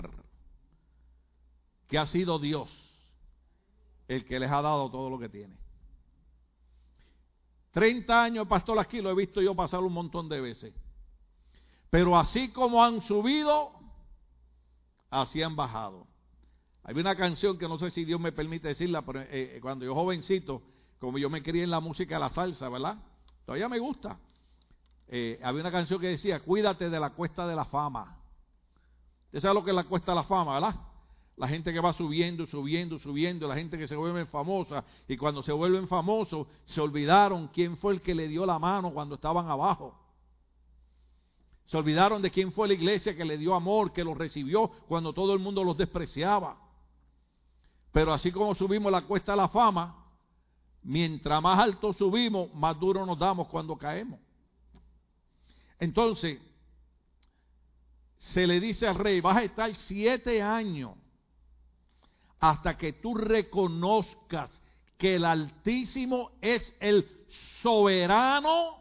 que ha sido Dios el que les ha dado todo lo que tiene. 30 años, pastor, aquí lo he visto yo pasar un montón de veces. Pero así como han subido, así han bajado. Hay una canción que no sé si Dios me permite decirla, pero eh, eh, cuando yo jovencito, como yo me crié en la música de la salsa, ¿verdad? Todavía me gusta. Eh, había una canción que decía, cuídate de la cuesta de la fama. ¿Usted sabe lo que es la cuesta de la fama, verdad? La gente que va subiendo, subiendo, subiendo, la gente que se vuelve famosa. Y cuando se vuelven famosos, se olvidaron quién fue el que le dio la mano cuando estaban abajo. Se olvidaron de quién fue la iglesia que le dio amor, que los recibió cuando todo el mundo los despreciaba. Pero así como subimos la cuesta de la fama, mientras más alto subimos, más duro nos damos cuando caemos. Entonces, se le dice al rey, vas a estar siete años hasta que tú reconozcas que el Altísimo es el soberano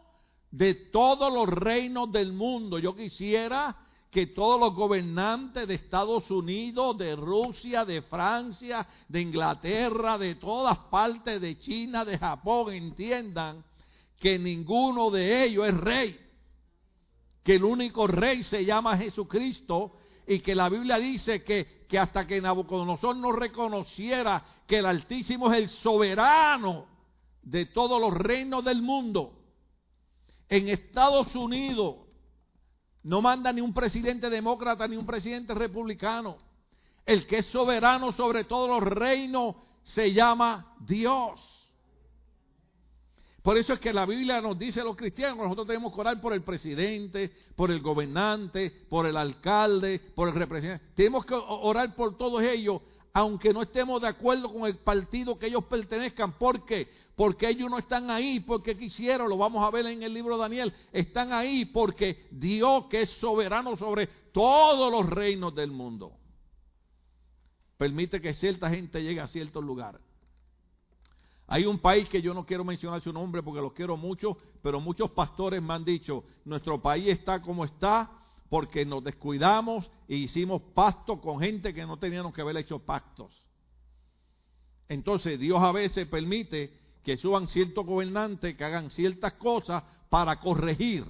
de todos los reinos del mundo. Yo quisiera que todos los gobernantes de Estados Unidos, de Rusia, de Francia, de Inglaterra, de todas partes, de China, de Japón, entiendan que ninguno de ellos es rey, que el único rey se llama Jesucristo y que la Biblia dice que, que hasta que Nabucodonosor no reconociera que el Altísimo es el soberano de todos los reinos del mundo, en Estados Unidos no manda ni un presidente demócrata ni un presidente republicano. El que es soberano sobre todos los reinos se llama Dios. Por eso es que la Biblia nos dice a los cristianos, nosotros tenemos que orar por el presidente, por el gobernante, por el alcalde, por el representante. Tenemos que orar por todos ellos, aunque no estemos de acuerdo con el partido que ellos pertenezcan. ¿Por qué? Porque ellos no están ahí porque quisieron, lo vamos a ver en el libro de Daniel, están ahí porque Dios que es soberano sobre todos los reinos del mundo, permite que cierta gente llegue a ciertos lugares. Hay un país que yo no quiero mencionar su nombre porque lo quiero mucho, pero muchos pastores me han dicho, nuestro país está como está porque nos descuidamos e hicimos pacto con gente que no teníamos que haber hecho pactos. Entonces Dios a veces permite que suban ciertos gobernantes que hagan ciertas cosas para corregir,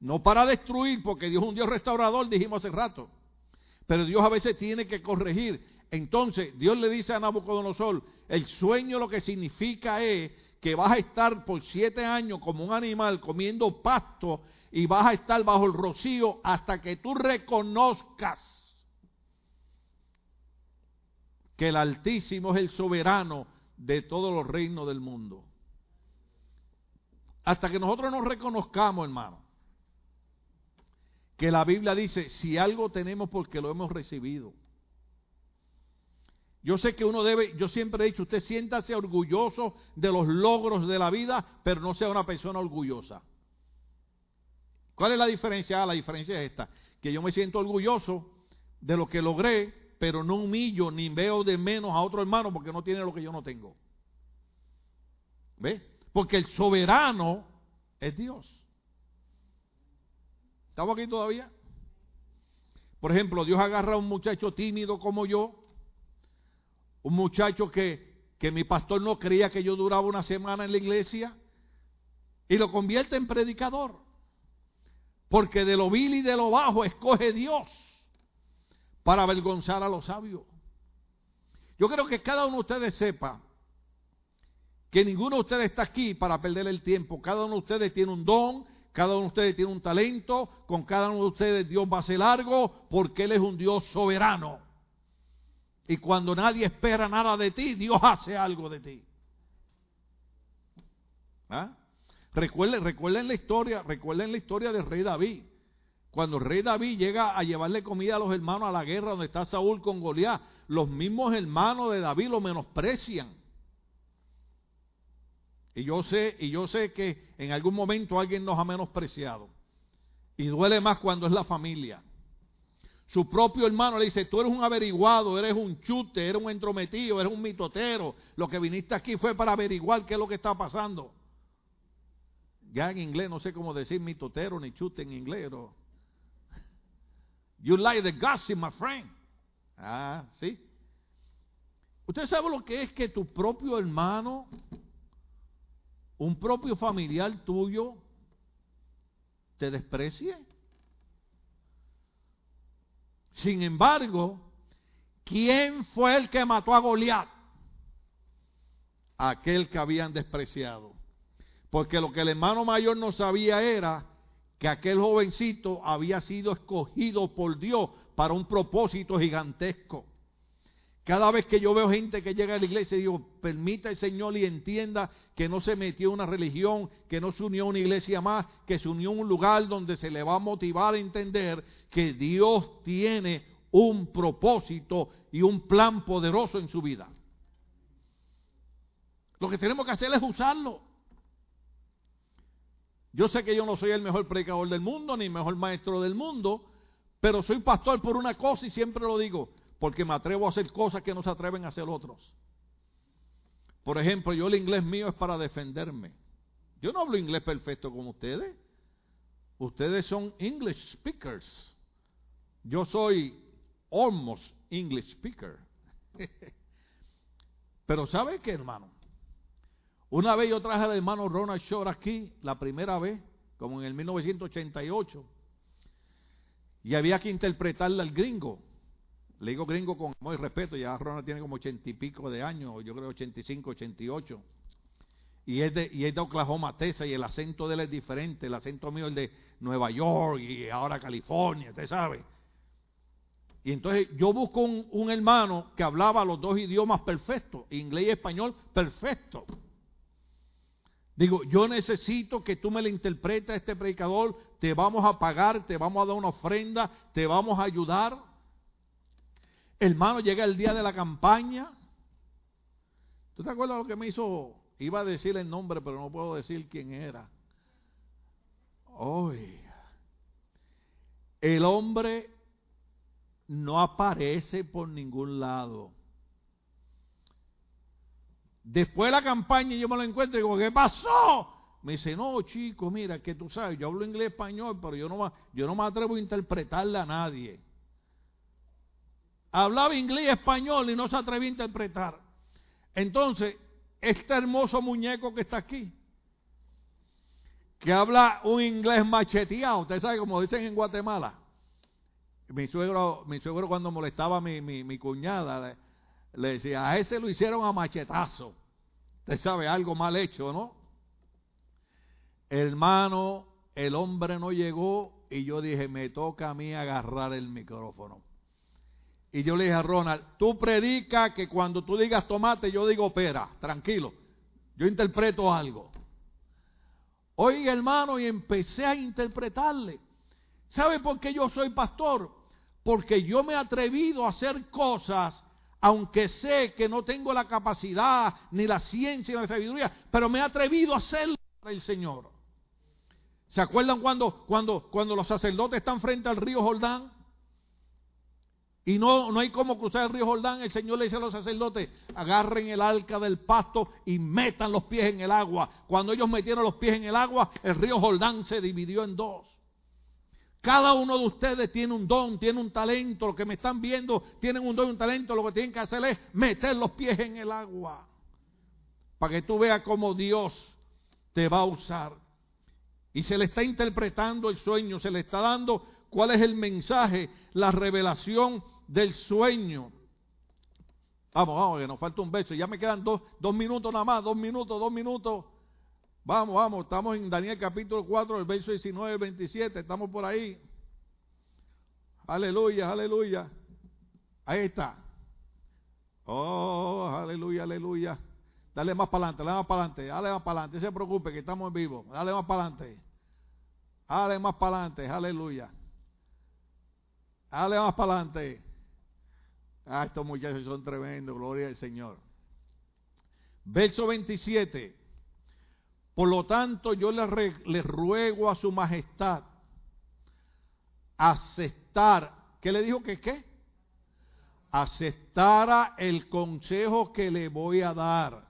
no para destruir, porque Dios es un Dios restaurador, dijimos hace rato. Pero Dios a veces tiene que corregir. Entonces Dios le dice a Nabucodonosor, el sueño lo que significa es que vas a estar por siete años como un animal comiendo pasto y vas a estar bajo el rocío hasta que tú reconozcas que el Altísimo es el soberano de todos los reinos del mundo. Hasta que nosotros nos reconozcamos, hermano, que la Biblia dice, si algo tenemos porque lo hemos recibido. Yo sé que uno debe, yo siempre he dicho, usted siéntase orgulloso de los logros de la vida, pero no sea una persona orgullosa. ¿Cuál es la diferencia? Ah, la diferencia es esta, que yo me siento orgulloso de lo que logré, pero no humillo ni veo de menos a otro hermano porque no tiene lo que yo no tengo. ¿Ve? Porque el soberano es Dios. ¿Estamos aquí todavía? Por ejemplo, Dios agarra a un muchacho tímido como yo, un muchacho que, que mi pastor no creía que yo duraba una semana en la iglesia, y lo convierte en predicador. Porque de lo vil y de lo bajo escoge Dios para avergonzar a los sabios. Yo creo que cada uno de ustedes sepa que ninguno de ustedes está aquí para perder el tiempo. Cada uno de ustedes tiene un don, cada uno de ustedes tiene un talento, con cada uno de ustedes Dios va a hacer algo porque Él es un Dios soberano. Y cuando nadie espera nada de ti, Dios hace algo de ti. ¿Ah? Recuerden, recuerden la historia, recuerden la historia del rey David. Cuando el rey David llega a llevarle comida a los hermanos a la guerra donde está Saúl con Goliat, los mismos hermanos de David lo menosprecian. Y yo sé, y yo sé que en algún momento alguien nos ha menospreciado. Y duele más cuando es la familia. Su propio hermano le dice, tú eres un averiguado, eres un chute, eres un entrometido, eres un mitotero. Lo que viniste aquí fue para averiguar qué es lo que está pasando. Ya en inglés no sé cómo decir mitotero ni chute en inglés. You like the gossip, my friend. Ah, sí. ¿Usted sabe lo que es que tu propio hermano, un propio familiar tuyo, te desprecie? Sin embargo, ¿quién fue el que mató a Goliat? Aquel que habían despreciado. Porque lo que el hermano mayor no sabía era que aquel jovencito había sido escogido por Dios para un propósito gigantesco. Cada vez que yo veo gente que llega a la iglesia, digo, permita el Señor y entienda que no se metió en una religión, que no se unió a una iglesia más, que se unió a un lugar donde se le va a motivar a entender que Dios tiene un propósito y un plan poderoso en su vida. Lo que tenemos que hacer es usarlo. Yo sé que yo no soy el mejor predicador del mundo, ni el mejor maestro del mundo, pero soy pastor por una cosa y siempre lo digo, porque me atrevo a hacer cosas que no se atreven a hacer otros. Por ejemplo, yo el inglés mío es para defenderme. Yo no hablo inglés perfecto como ustedes. Ustedes son English speakers. Yo soy almost English speaker. Pero ¿sabe qué, hermano? Una vez yo traje al hermano Ronald Shore aquí, la primera vez, como en el 1988, y había que interpretarle al gringo. Le digo gringo con muy respeto, ya Ronald tiene como ochenta y pico de años, yo creo 85, 88. Y es, de, y es de Oklahoma, Texas, y el acento de él es diferente. El acento mío es de Nueva York y ahora California, usted sabe. Y entonces yo busco un, un hermano que hablaba los dos idiomas perfectos, inglés y español perfecto. Digo, yo necesito que tú me le interpretes a este predicador, te vamos a pagar, te vamos a dar una ofrenda, te vamos a ayudar. Hermano, llega el día de la campaña. ¿Tú te acuerdas lo que me hizo? Iba a decir el nombre, pero no puedo decir quién era. Hoy, el hombre no aparece por ningún lado. Después de la campaña yo me lo encuentro y digo, ¿qué pasó? Me dice, no, chico, mira, que tú sabes, yo hablo inglés español, pero yo no, yo no me atrevo a interpretarle a nadie. Hablaba inglés español y no se atrevía a interpretar. Entonces, este hermoso muñeco que está aquí, que habla un inglés macheteado, usted sabe como dicen en Guatemala. Mi suegro, mi suegro cuando molestaba a mi, mi, mi cuñada, le decía, a ese lo hicieron a machetazo. Usted sabe, algo mal hecho, ¿no? Hermano, el hombre no llegó y yo dije, me toca a mí agarrar el micrófono. Y yo le dije a Ronald, tú predica que cuando tú digas tomate, yo digo pera, tranquilo. Yo interpreto algo. Oiga, hermano, y empecé a interpretarle. ¿Sabe por qué yo soy pastor? Porque yo me he atrevido a hacer cosas aunque sé que no tengo la capacidad, ni la ciencia, ni la sabiduría, pero me he atrevido a hacerlo para el Señor. ¿Se acuerdan cuando, cuando, cuando los sacerdotes están frente al río Jordán? Y no, no hay como cruzar el río Jordán. El Señor le dice a los sacerdotes, agarren el arca del pasto y metan los pies en el agua. Cuando ellos metieron los pies en el agua, el río Jordán se dividió en dos. Cada uno de ustedes tiene un don, tiene un talento. Los que me están viendo tienen un don y un talento. Lo que tienen que hacer es meter los pies en el agua. Para que tú veas cómo Dios te va a usar. Y se le está interpretando el sueño, se le está dando cuál es el mensaje, la revelación del sueño. Vamos, vamos, que nos falta un beso. Ya me quedan dos, dos minutos nada más, dos minutos, dos minutos. Vamos, vamos, estamos en Daniel capítulo 4, el verso 19 27, estamos por ahí. Aleluya, aleluya. Ahí está. Oh, aleluya, aleluya. Dale más para adelante, dale más para adelante, dale más para adelante. No se preocupe que estamos en vivo. Dale más para adelante. Dale más para adelante, aleluya. Dale más para adelante. Ah, estos muchachos son tremendos, gloria al Señor. Verso 27. Por lo tanto, yo le, ruego a su majestad aceptar. ¿Qué le dijo que qué? Aceptara el consejo que le voy a dar.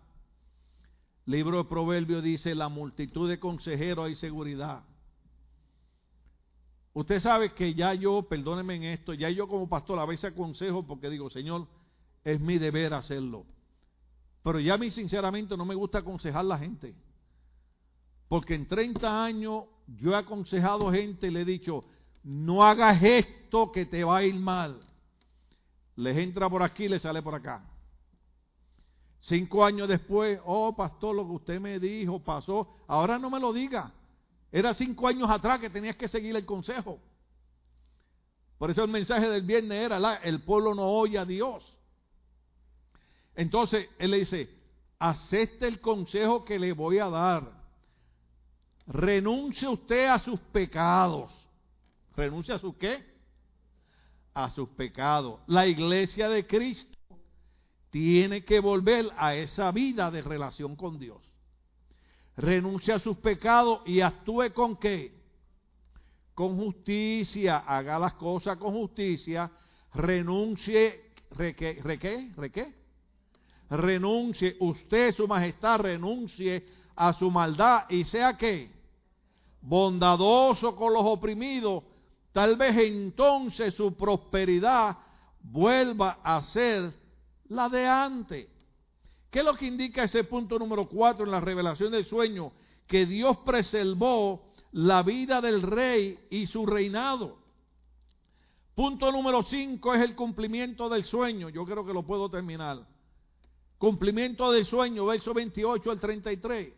Libro de Proverbios dice, la multitud de consejeros hay seguridad. Usted sabe que ya yo, perdóneme en esto, ya yo como pastor a veces aconsejo porque digo, Señor, es mi deber hacerlo. Pero ya a mí sinceramente no me gusta aconsejar a la gente. Porque en 30 años yo he aconsejado gente y le he dicho, no hagas esto que te va a ir mal. Les entra por aquí les sale por acá. Cinco años después, oh pastor, lo que usted me dijo pasó. Ahora no me lo diga. Era cinco años atrás que tenías que seguir el consejo. Por eso el mensaje del viernes era, el pueblo no oye a Dios. Entonces, él le dice, acepte el consejo que le voy a dar renuncie usted a sus pecados. ¿Renuncia a su qué? A sus pecados. La iglesia de Cristo tiene que volver a esa vida de relación con Dios. Renuncie a sus pecados y actúe con qué? Con justicia, haga las cosas con justicia, renuncie, re qué, re qué, re qué? Renuncie, usted, su majestad, renuncie a su maldad y sea que bondadoso con los oprimidos, tal vez entonces su prosperidad vuelva a ser la de antes. ¿Qué es lo que indica ese punto número cuatro en la revelación del sueño? Que Dios preservó la vida del rey y su reinado. Punto número cinco es el cumplimiento del sueño. Yo creo que lo puedo terminar. Cumplimiento del sueño, verso 28 al 33.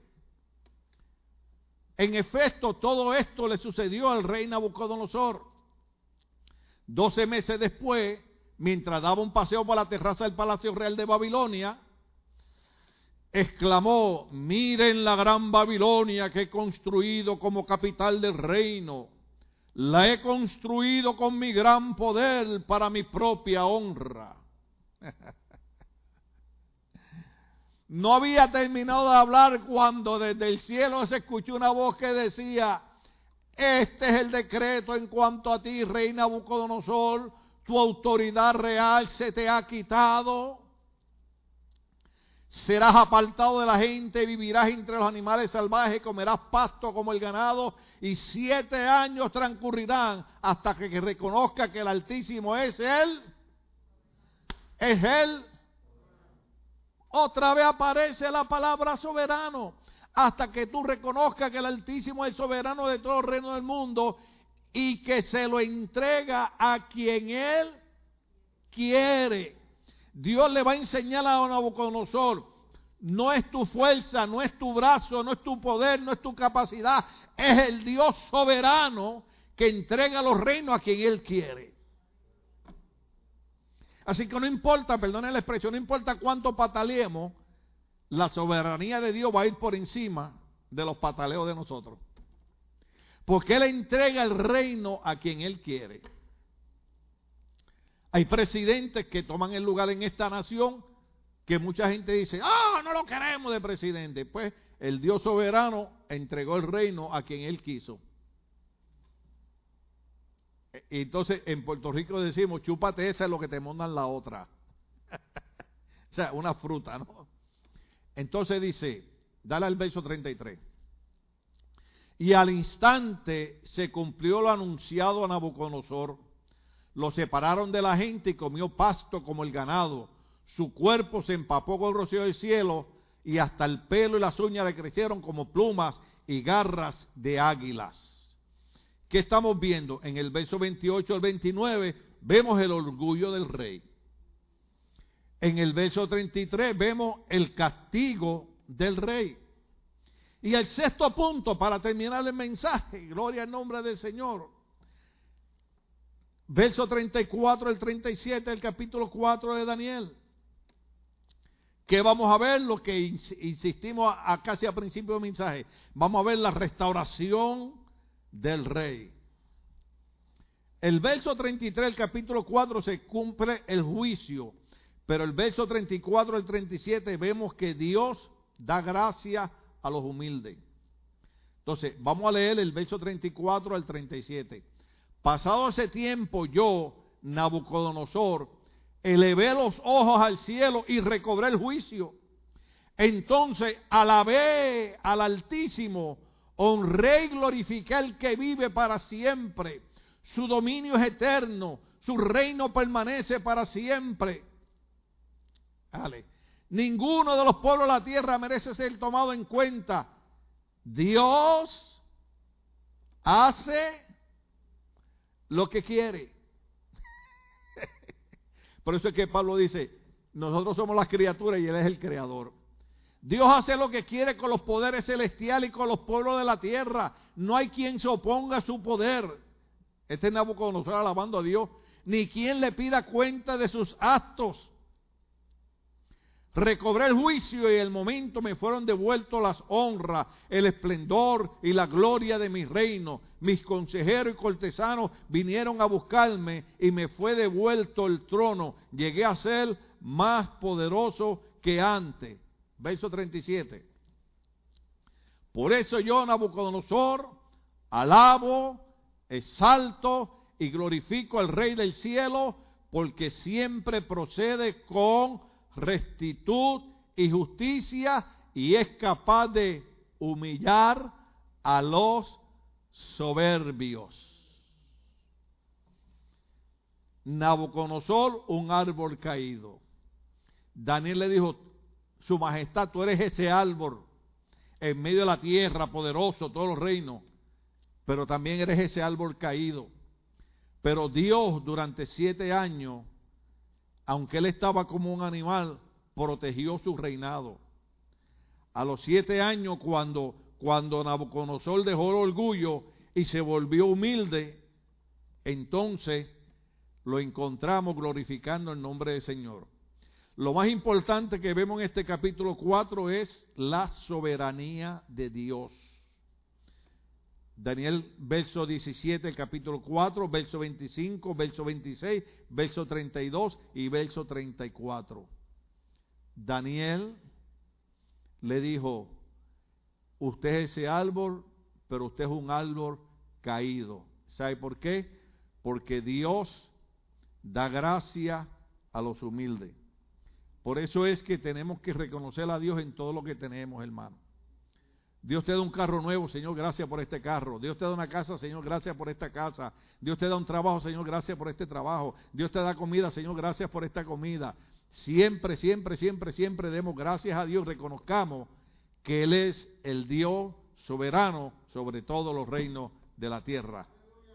En efecto, todo esto le sucedió al rey Nabucodonosor. Doce meses después, mientras daba un paseo por la terraza del Palacio Real de Babilonia, exclamó, miren la gran Babilonia que he construido como capital del reino. La he construido con mi gran poder para mi propia honra. No había terminado de hablar cuando desde el cielo se escuchó una voz que decía, este es el decreto en cuanto a ti, reina Nabucodonosor, tu autoridad real se te ha quitado. Serás apartado de la gente, vivirás entre los animales salvajes, comerás pasto como el ganado, y siete años transcurrirán hasta que reconozca que el Altísimo es Él, es Él otra vez aparece la palabra soberano. Hasta que tú reconozcas que el Altísimo es soberano de todo el reino del mundo y que se lo entrega a quien Él quiere. Dios le va a enseñar a Nabucodonosor. No es tu fuerza, no es tu brazo, no es tu poder, no es tu capacidad. Es el Dios soberano que entrega los reinos a quien Él quiere. Así que no importa, perdone la expresión, no importa cuánto pataleemos, la soberanía de Dios va a ir por encima de los pataleos de nosotros. Porque Él entrega el reino a quien Él quiere. Hay presidentes que toman el lugar en esta nación que mucha gente dice, ah, no lo queremos de presidente. Pues el Dios soberano entregó el reino a quien Él quiso. Entonces en Puerto Rico decimos, chúpate esa es lo que te mandan la otra. o sea, una fruta, ¿no? Entonces dice, dale al verso 33. Y al instante se cumplió lo anunciado a Nabucodonosor. Lo separaron de la gente y comió pasto como el ganado. Su cuerpo se empapó con el rocío del cielo y hasta el pelo y las uñas le crecieron como plumas y garras de águilas. ¿Qué estamos viendo? En el verso 28 al 29 vemos el orgullo del rey. En el verso 33 vemos el castigo del rey. Y el sexto punto para terminar el mensaje, gloria al nombre del Señor. Verso 34 al 37 del capítulo 4 de Daniel. ¿Qué vamos a ver? Lo que insistimos a, casi a principio del mensaje. Vamos a ver la restauración del rey. El verso 33 del capítulo 4 se cumple el juicio, pero el verso 34 al 37 vemos que Dios da gracia a los humildes. Entonces, vamos a leer el verso 34 al 37. Pasado ese tiempo yo, Nabucodonosor, elevé los ojos al cielo y recobré el juicio. Entonces alabé al Altísimo, honré y glorifiqué al que vive para siempre. Su dominio es eterno, su reino permanece para siempre. Dale. Ninguno de los pueblos de la tierra merece ser tomado en cuenta. Dios hace lo que quiere. Por eso es que Pablo dice, nosotros somos las criaturas y Él es el creador. Dios hace lo que quiere con los poderes celestiales y con los pueblos de la tierra. No hay quien se oponga a su poder. Este es Nabucodonosor alabando a Dios. Ni quien le pida cuenta de sus actos. Recobré el juicio y el momento me fueron devueltos las honras, el esplendor y la gloria de mi reino. Mis consejeros y cortesanos vinieron a buscarme y me fue devuelto el trono. Llegué a ser más poderoso que antes. Verso 37. Por eso yo, Nabucodonosor, alabo, exalto y glorifico al Rey del cielo, porque siempre procede con rectitud y justicia y es capaz de humillar a los soberbios. Nabucodonosor, un árbol caído. Daniel le dijo, su majestad, tú eres ese árbol en medio de la tierra, poderoso, todos los reinos, pero también eres ese árbol caído. Pero Dios durante siete años aunque él estaba como un animal, protegió su reinado. A los siete años, cuando, cuando Nabucodonosor dejó el orgullo y se volvió humilde, entonces lo encontramos glorificando el nombre del Señor. Lo más importante que vemos en este capítulo 4 es la soberanía de Dios. Daniel, verso 17, capítulo 4, verso 25, verso 26, verso 32 y verso 34. Daniel le dijo, usted es ese árbol, pero usted es un árbol caído. ¿Sabe por qué? Porque Dios da gracia a los humildes. Por eso es que tenemos que reconocer a Dios en todo lo que tenemos, hermano. Dios te da un carro nuevo, Señor, gracias por este carro. Dios te da una casa, Señor, gracias por esta casa. Dios te da un trabajo, Señor, gracias por este trabajo. Dios te da comida, Señor, gracias por esta comida. Siempre, siempre, siempre, siempre demos gracias a Dios, reconozcamos que Él es el Dios soberano sobre todos los reinos de la tierra.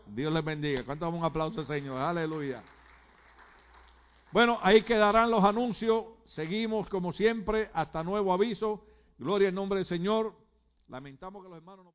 Dios les bendiga. ¿Cuánto damos un aplauso, Señor? Aleluya. Bueno, ahí quedarán los anuncios. Seguimos como siempre hasta nuevo aviso. Gloria al nombre del Señor. Lamentamos que los hermanos no...